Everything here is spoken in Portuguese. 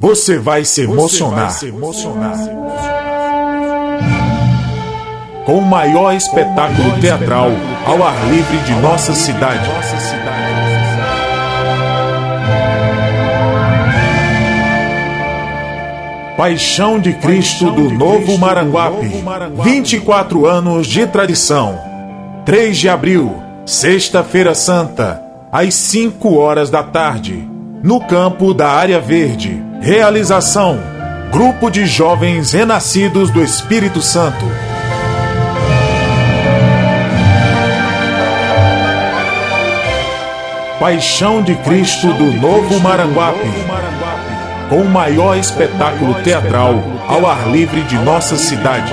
Você vai se emocionar. Com o maior espetáculo teatral ao ar livre de nossa cidade. Paixão de Cristo do Novo Maranguape. 24 anos de tradição. 3 de abril, Sexta-feira Santa, às 5 horas da tarde, no campo da Área Verde. Realização: Grupo de Jovens Renascidos do Espírito Santo. Paixão de Cristo do Novo Maranguape. Com o maior espetáculo teatral ao ar livre de nossa cidade.